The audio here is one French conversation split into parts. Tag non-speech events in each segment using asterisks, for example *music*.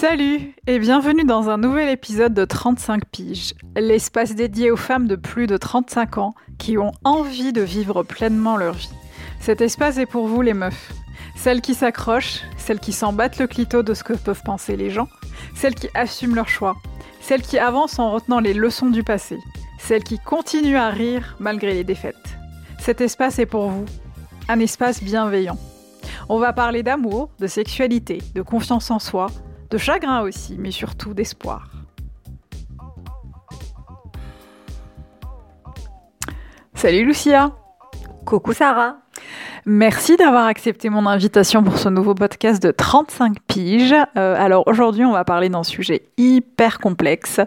Salut et bienvenue dans un nouvel épisode de 35 piges, l'espace dédié aux femmes de plus de 35 ans qui ont envie de vivre pleinement leur vie. Cet espace est pour vous les meufs, celles qui s'accrochent, celles qui s'en battent le clito de ce que peuvent penser les gens, celles qui assument leur choix, celles qui avancent en retenant les leçons du passé, celles qui continuent à rire malgré les défaites. Cet espace est pour vous, un espace bienveillant. On va parler d'amour, de sexualité, de confiance en soi, de chagrin aussi, mais surtout d'espoir. Salut Lucia Coucou Sarah Merci d'avoir accepté mon invitation pour ce nouveau podcast de 35 piges. Euh, alors aujourd'hui, on va parler d'un sujet hyper complexe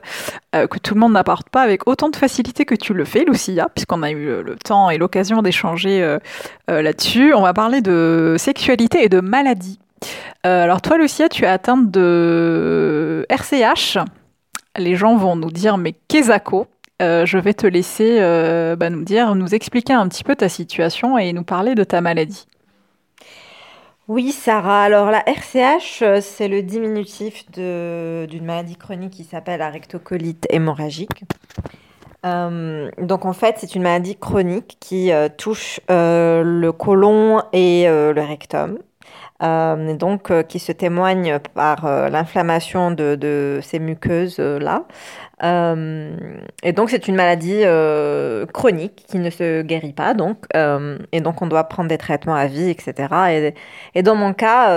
euh, que tout le monde n'apporte pas avec autant de facilité que tu le fais, Lucia, puisqu'on a eu le temps et l'occasion d'échanger euh, là-dessus. On va parler de sexualité et de maladie. Euh, alors toi, Lucia, tu es atteinte de RCH. Les gens vont nous dire, mais qu'est-ce euh, je vais te laisser euh, bah, nous dire, nous expliquer un petit peu ta situation et nous parler de ta maladie. Oui, Sarah. Alors la RCH, c'est le diminutif d'une maladie chronique qui s'appelle la rectocolite hémorragique. donc en fait, c'est une maladie chronique qui touche le côlon et le rectum. Euh, donc euh, qui se témoigne par euh, l'inflammation de, ces muqueuses-là. et donc c'est une maladie chronique qui ne se guérit pas, donc, et donc on doit prendre des traitements à vie, etc. Et, et dans mon cas,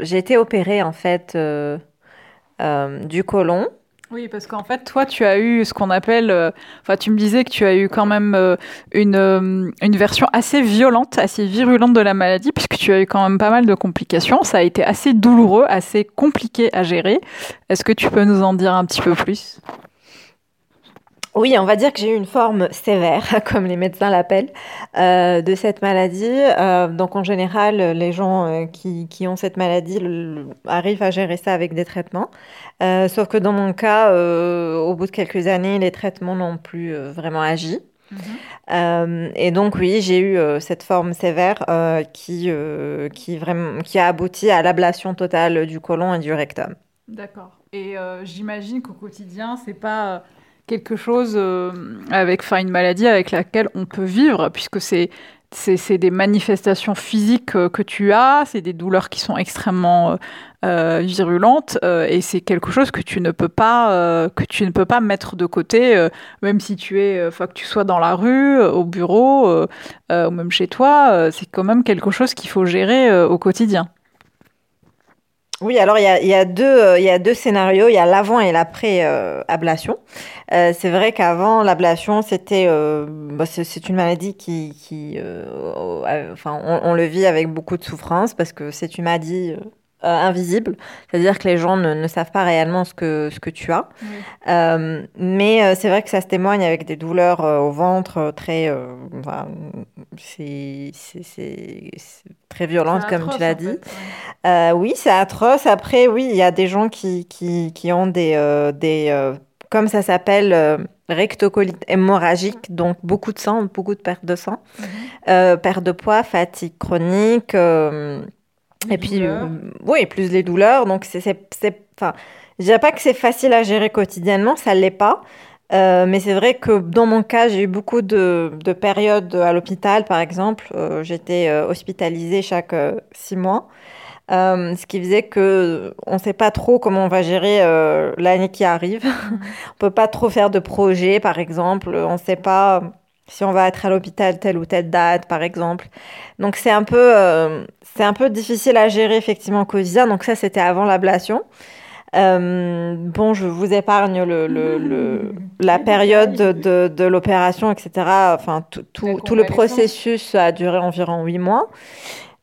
j'ai été opérée en fait du côlon. Oui, parce qu'en fait, toi, tu as eu ce qu'on appelle, euh, enfin, tu me disais que tu as eu quand même euh, une, euh, une version assez violente, assez virulente de la maladie, puisque tu as eu quand même pas mal de complications. Ça a été assez douloureux, assez compliqué à gérer. Est-ce que tu peux nous en dire un petit peu plus? Oui, on va dire que j'ai eu une forme sévère, *laughs* comme les médecins l'appellent, euh, de cette maladie. Euh, donc en général, les gens euh, qui, qui, ont cette maladie arrivent à gérer ça avec des traitements. sauf que dans mon cas, au bout de quelques années, les traitements n'ont plus vraiment agi. Mhm. et donc oui, j'ai eu cette forme sévère qui, qui, vraiment, qui a abouti à l'ablation totale du côlon et du rectum. D'accord. Et j'imagine qu'au quotidien, c'est pas quelque chose euh, avec, enfin, une maladie avec laquelle on peut vivre, puisque c'est c'est des manifestations physiques euh, que tu as, c'est des douleurs qui sont extrêmement euh, virulentes et c'est quelque chose que tu ne peux pas que tu ne peux pas mettre de côté, même si tu es, enfin que tu sois dans la rue, au bureau, ou même chez toi, c'est quand même quelque chose qu'il faut gérer au quotidien. Oui, alors il y a, y, a deux, euh, il y a deux scénarios, il y a l'avant et l'après-ablation. Euh, c'est vrai qu'avant, l'ablation, c'était, euh, bah, c'est une maladie qui, qui enfin, on, on, le vit avec beaucoup de souffrance parce que c'est une maladie euh, invisible, c'est-à-dire que les gens ne, ne, savent pas réellement ce que, ce que tu as. Euh, mais euh, c'est vrai que ça se témoigne avec des douleurs au ventre très... Enfin, c'est très violente, comme tu l'as dit. oui, c'est atroce. Après, oui, il y a des gens qui, qui, qui ont des... des comme ça s'appelle rectocolite hémorragique, donc beaucoup de sang, beaucoup de perte de sang, mhm. perte de poids, fatigue chronique, et puis, euh, oui, plus les douleurs. Donc, c'est, enfin, je dirais pas que c'est facile à gérer quotidiennement, ça l'est pas. Euh, mais c'est vrai que dans mon cas, j'ai eu beaucoup de, de périodes à l'hôpital, par exemple. Euh, j'étais hospitalisée chaque six mois. ce qui faisait que on ne sait pas trop comment on va gérer l'année qui arrive. *laughs* on peut pas trop faire de projets, par exemple. On ne sait pas si on va être à l'hôpital telle ou telle date, par exemple. Donc c'est un peu, euh, un peu difficile à gérer effectivement au quotidien. Donc ça, c'était avant l'ablation. Euh, bon, je vous épargne le, le, le *laughs* la période de, de, l'opération, etc. Enfin, tout, tout, tout, le processus a duré environ huit mois.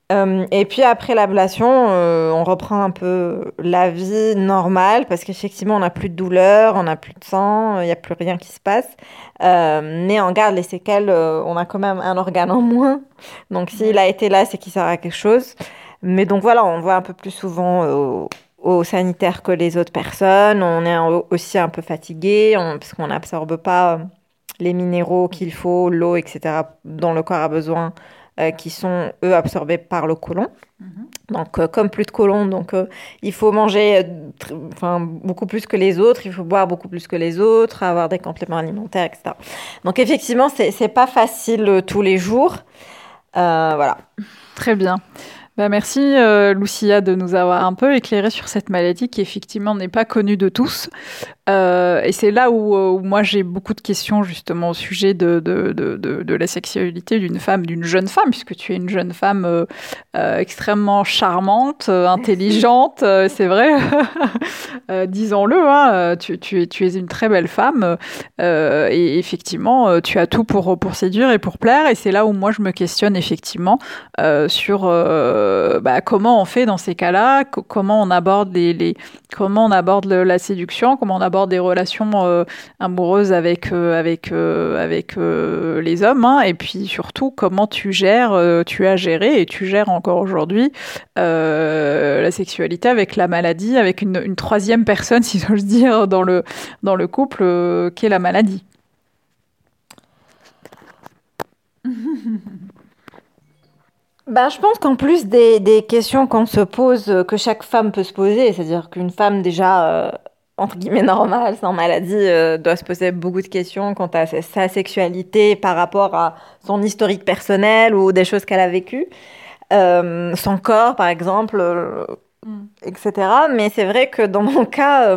Euh, et puis après l'ablation, euh, on reprend un peu la vie normale parce qu'effectivement, on n'a plus de douleur, on n'a plus de sang, il n'y a plus rien qui se passe. Euh, mais on garde les séquelles, on a quand même un organe en moins. Donc s'il a été là, c'est qu'il sert à quelque chose. Mais donc voilà, on voit un peu plus souvent au, sanitaire que les autres personnes. On est aussi un peu fatigué parce qu'on n'absorbe pas les minéraux qu'il faut, l'eau, etc., dont le corps a besoin qui sont, eux, absorbés par le côlon. Mhm. Donc, comme plus de côlon, donc il faut manger enfin, beaucoup plus que les autres, il faut boire beaucoup plus que les autres, avoir des compléments alimentaires, etc. Donc, effectivement, c'est pas facile tous les jours. voilà. Très bien. Bah, merci euh, Lucia de nous avoir un peu éclairé sur cette maladie qui effectivement n'est pas connue de tous. Euh, et c'est là où, euh, où moi j'ai beaucoup de questions justement au sujet de, de, de, la sexualité d'une femme, d'une jeune femme, puisque tu es une jeune femme extrêmement charmante, intelligente, c'est vrai, *laughs* disons-le, hein, tu, tu, es, tu es une très belle femme et effectivement tu as tout pour, pour séduire et pour plaire. Et c'est là où moi je me questionne effectivement sur bah, comment on fait dans ces cas-là, comment on aborde les, comment on aborde la séduction, comment on aborde des relations euh, amoureuses avec, euh, avec, euh, avec les hommes, hein, et puis surtout comment tu gères, tu as géré et tu gères encore aujourd'hui la sexualité avec la maladie, avec une, une troisième personne, *laughs* si j'ose dire, dans le, dans le couple, qui est la maladie. *laughs* Ben, je pense qu'en plus des, des questions qu'on se pose, que chaque femme peut se poser, c'est-à-dire qu'une femme déjà entre guillemets normale, sans maladie, euh, doit se poser beaucoup de questions quant à sa sexualité par rapport à son historique personnel ou des choses qu'elle a vécues. Euh, son corps, par exemple, euh, mm. etc. Mais c'est vrai que dans mon cas,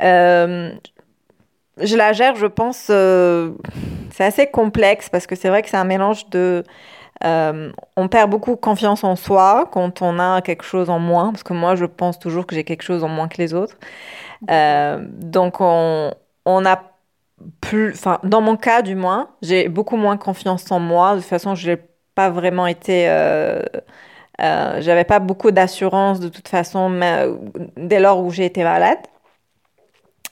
je la gère, je pense, c'est assez complexe parce que c'est vrai que c'est un mélange de... on perd beaucoup confiance en soi quand on a quelque chose en moins, parce que moi je pense toujours que j'ai quelque chose en moins que les autres. Euh, donc, on, on a plus, enfin, dans mon cas du moins, j'ai beaucoup moins confiance en moi. De toute façon, je n'ai pas vraiment été. Euh, euh, j'avais pas beaucoup d'assurance de toute façon mais, dès lors où j'ai été malade.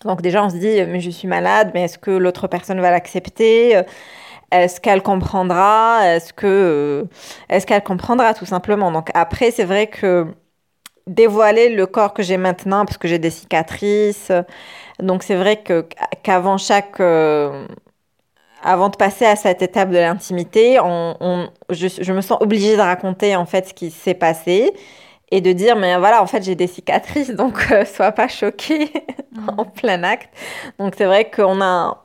Donc déjà on se dit mais je suis malade, mais est-ce que l'autre personne va l'accepter? Est-ce qu'elle comprendra Est-ce que est-ce qu'elle comprendra tout simplement Donc après c'est vrai que dévoiler le corps que j'ai maintenant parce que j'ai des cicatrices. Donc c'est vrai que qu'avant chaque euh, avant de passer à cette étape de l'intimité, on, je, me sens obligée de raconter en fait ce qui s'est passé et de dire mais voilà en fait j'ai des cicatrices *laughs* donc euh, sois pas choqué *laughs* mmh. en plein acte. Donc c'est vrai qu'on a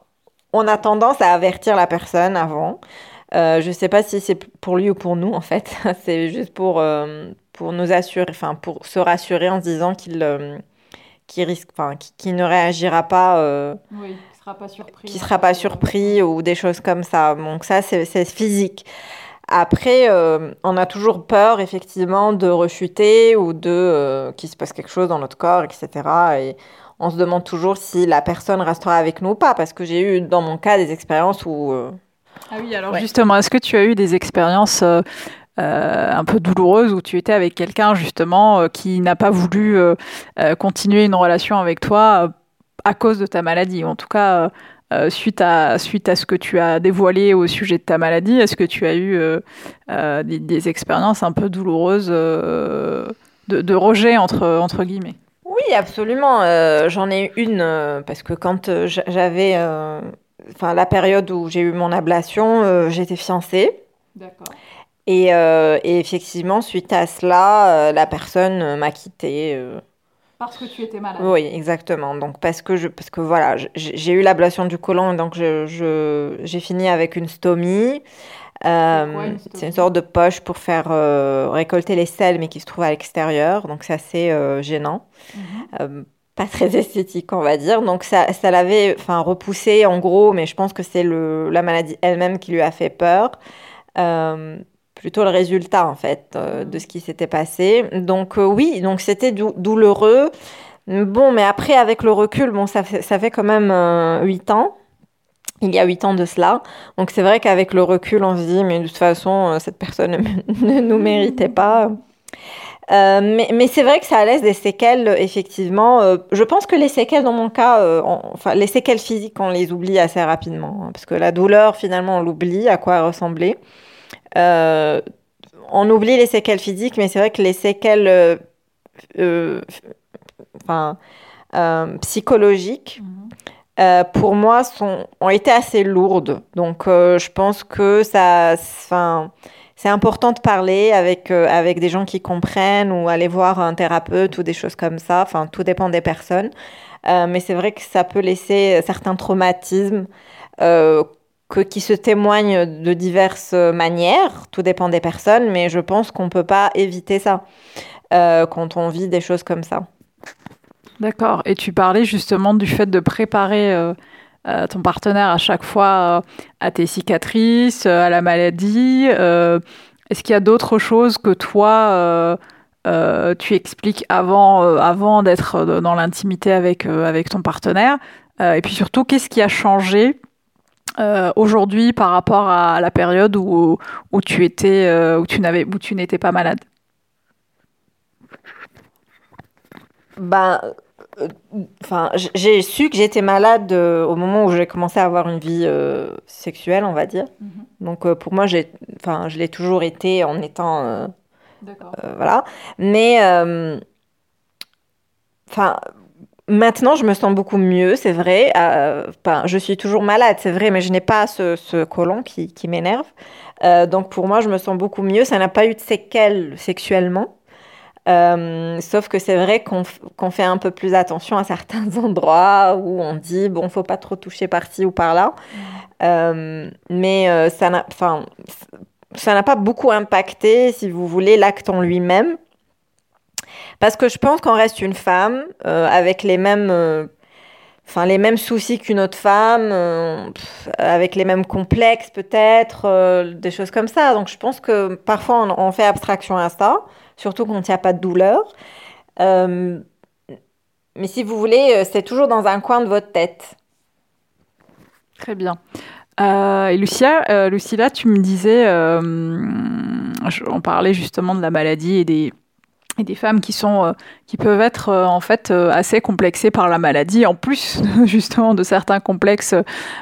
on a tendance à avertir la personne avant. Euh, je sais pas si c'est pour lui ou pour nous en fait. *laughs* c'est juste pour euh, pour nous assurer, enfin pour se rassurer en se disant qu'il euh, risque, enfin qu'il ne réagira pas. Oui, qu'il sera pas surpris. Qu'il sera pas surpris ou des choses comme ça. Donc ça c'est physique. Après, euh, on a toujours peur effectivement de rechuter ou de qu'il se passe quelque chose dans notre corps, etc. Et on se demande toujours si la personne restera avec nous ou pas, parce que j'ai eu dans mon cas des expériences où ah oui, alors justement, est-ce que tu as eu des expériences euh, un peu douloureuse où tu étais avec quelqu'un justement euh, qui n'a pas voulu euh, continuer une relation avec toi à cause de ta maladie, ou en tout cas suite, à, suite à ce que tu as dévoilé au sujet de ta maladie, est-ce que tu as eu des, expériences un peu douloureuses de, de, rejet entre, entre guillemets? Oui, absolument. J'en ai eu une parce que quand j'avais, enfin la période où j'ai eu mon ablation, j'étais fiancée. D'accord. Euh, et, effectivement, suite à cela, euh, la personne euh, m'a quittée. Parce que tu étais malade. Oui, exactement. Donc parce que je, parce que voilà, j'ai eu l'ablation du côlon, donc je, j'ai fini avec une stomie. C'est une sorte de poche pour faire récolter les sels, mais qui se trouve à l'extérieur. Donc c'est assez gênant. Mhm. pas très *laughs* esthétique, on va dire. Donc ça, ça l'avait enfin, repoussé en gros, mais je pense que c'est la maladie elle-même qui lui a fait peur plutôt le résultat en fait euh, de ce qui s'était passé. Donc euh, oui, donc c'était douloureux. Bon, mais après avec le recul, bon, ça fait, ça fait quand même euh, huit ans. Il y a huit ans de cela. Donc c'est vrai qu'avec le recul, on se dit, mais de toute façon, cette personne *laughs* ne nous méritait pas. mais, mais c'est vrai que ça laisse des séquelles, effectivement. je pense que les séquelles, dans mon cas, enfin, les séquelles physiques, on les oublie assez rapidement. Hein, parce que la douleur, finalement, on l'oublie, à quoi elle ressemblait. Euh, on oublie les séquelles physiques, mais c'est vrai que les séquelles euh, euh, enfin, psychologiques, mhm. pour moi, sont, ont été assez lourdes. Donc, je pense que ça, c'est important de parler avec, avec des gens qui comprennent ou aller voir un thérapeute ou des choses comme ça. Enfin, tout dépend des personnes. mais c'est vrai que ça peut laisser certains traumatismes que, qui se témoignent de diverses manières. Tout dépend des personnes, mais je pense qu'on ne peut pas éviter ça quand on vit des choses comme ça. D'accord. Et tu parlais justement du fait de préparer euh, euh, ton partenaire à chaque fois euh, à tes cicatrices, à la maladie. Est-ce qu'il y a d'autres choses que toi, tu expliques avant, d'être dans l'intimité avec, ton partenaire? Et puis surtout, qu'est-ce qui a changé aujourd'hui par rapport à la période tu étais, où tu n'avais, où tu n'étais pas malade? Ben, Enfin, j'ai su que j'étais malade euh, au moment où j'ai commencé à avoir une vie euh, sexuelle, on va dire. Mhm. Donc pour moi, j'ai, enfin, je l'ai toujours été en étant, voilà. Mais, enfin, maintenant, je me sens beaucoup mieux, c'est vrai. Enfin, je suis toujours malade, c'est vrai, mais je n'ai pas ce, ce colon qui, qui m'énerve. donc pour moi, je me sens beaucoup mieux. Ça n'a pas eu de séquelles sexuellement. Euh, sauf que c'est vrai qu'on fait un peu plus attention à certains *laughs* endroits où on dit bon, faut pas trop toucher par-ci ou par-là. Euh, mais euh, ça n'a, ça n'a pas beaucoup impacté, si vous voulez, l'acte en lui-même. Parce que je pense qu'on reste une femme avec les mêmes, enfin les mêmes soucis qu'une autre femme, avec les mêmes complexes peut-être, des choses comme ça. Donc je pense que parfois on, on fait abstraction à ça surtout quand il n'y a pas de douleur. Euh, mais si vous voulez, euh, c'est toujours dans un coin de votre tête. Très bien. Euh, et Lucia, Lucilla, tu me disais, on parlait justement de la maladie et des, et des femmes qui sont euh, qui peuvent être euh, en fait euh, assez complexées par la maladie en plus *laughs* justement de certains complexes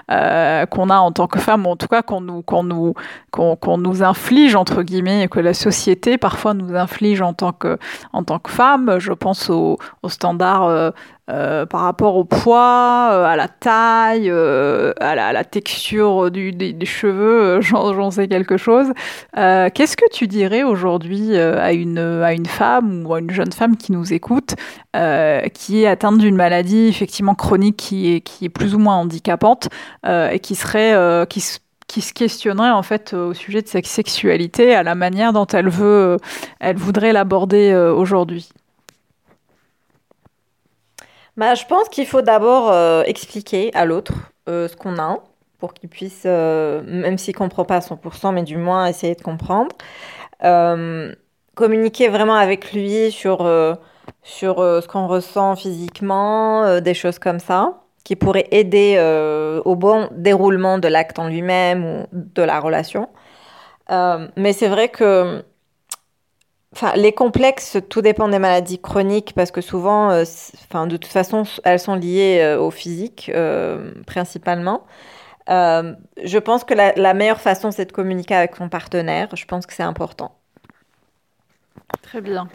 qu'on a en tant que femme ou en tout cas qu'on nous qu'on nous qu'on nous inflige entre guillemets et que la société parfois nous inflige en tant que en tant que femme je pense aux, aux standards euh, par rapport au poids, euh, à la taille, euh, à, la, texture du, des, cheveux, *laughs* j'en sais quelque chose. Qu'est-ce que tu dirais aujourd'hui à, une, à une femme ou à une jeune femme qui nous écoute, qui est atteinte d'une maladie effectivement chronique qui est, qui est plus ou moins handicapante et qui serait... qui qui se questionnerait en fait au sujet de sa sexualité, à la manière dont elle veut, elle voudrait l'aborder aujourd'hui? Bah, je pense qu'il faut d'abord euh, expliquer à l'autre euh, ce qu'on a pour qu'il puisse, euh, même s'il ne comprend pas à 100%, mais du moins essayer de comprendre. communiquer vraiment avec lui sur, sur ce qu'on ressent physiquement, des choses comme ça, qui pourraient aider au bon déroulement de l'acte en lui-même ou de la relation. mais c'est vrai que Enfin, les complexes, tout dépend des maladies chroniques parce que souvent, euh, enfin, de toute façon, elles sont liées euh, au physique euh, principalement. je pense que la, meilleure façon, c'est de communiquer avec son partenaire. Je pense que c'est important. Très bien.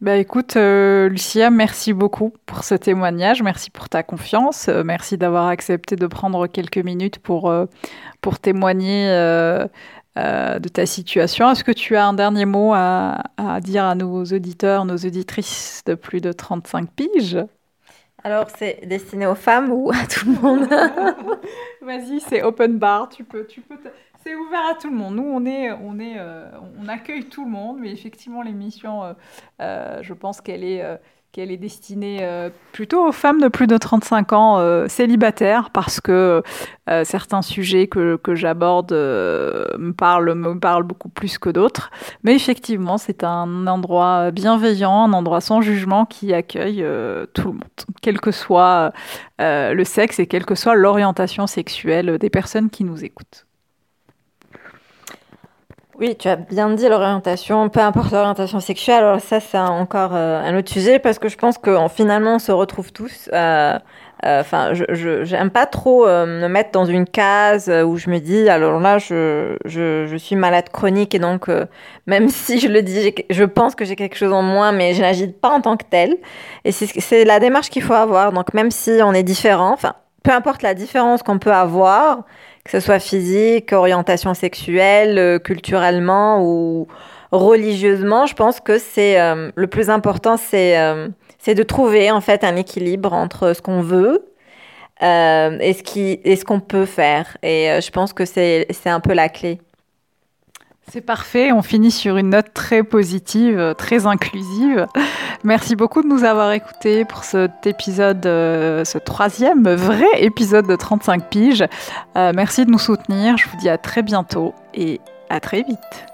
Bah écoute, Lucia, merci beaucoup pour ce témoignage. Merci pour ta confiance. merci d'avoir accepté de prendre quelques minutes pour, pour témoigner euh, de ta situation. Est-ce que tu as un dernier mot à, dire à nos auditeurs, nos auditrices de plus de 35 piges? Alors, c'est destiné aux femmes ou à tout le monde? *laughs* Vas-y, c'est open bar. Tu peux, tu peux. C'est ouvert à tout le monde. Nous, on est, on est, euh, on accueille tout le monde, mais effectivement, l'émission, euh, je pense qu'elle est qu'elle est destinée euh, plutôt aux femmes de plus de 35 ans euh, célibataires parce que euh, certains sujets que, que j'aborde me, parlent, me parlent beaucoup plus que d'autres. Mais effectivement, c'est un endroit bienveillant, un endroit sans jugement qui accueille tout le monde, quel que soit le sexe et quelle que soit l'orientation sexuelle des personnes qui nous écoutent. Oui, tu as bien dit l'orientation, peu importe l'orientation sexuelle. Alors ça, c'est encore euh, un autre sujet parce que je pense que finalement, on se retrouve tous. Euh, euh, enfin, je j'aime pas trop me mettre dans une case où je me dis alors là, je, je, je suis malade chronique et donc même *laughs* si je le dis, je pense que j'ai quelque chose en moi, mais je n'agis pas en tant que tel. Et c'est la démarche qu'il faut avoir. Donc même si on est différent, enfin, peu importe la différence qu'on peut avoir que ce soit physique, orientation sexuelle, culturellement ou religieusement. Je pense que c'est le plus important, c'est c'est de trouver en fait un équilibre entre ce qu'on veut et ce qui et ce qu'on peut faire. Et je pense que c'est c'est un peu la clé. C'est parfait, on finit sur une note très positive, très inclusive. Merci beaucoup de nous avoir écoutés pour cet épisode, euh, ce troisième vrai épisode de 35 piges. Euh, merci de nous soutenir, je vous dis à très bientôt et à très vite.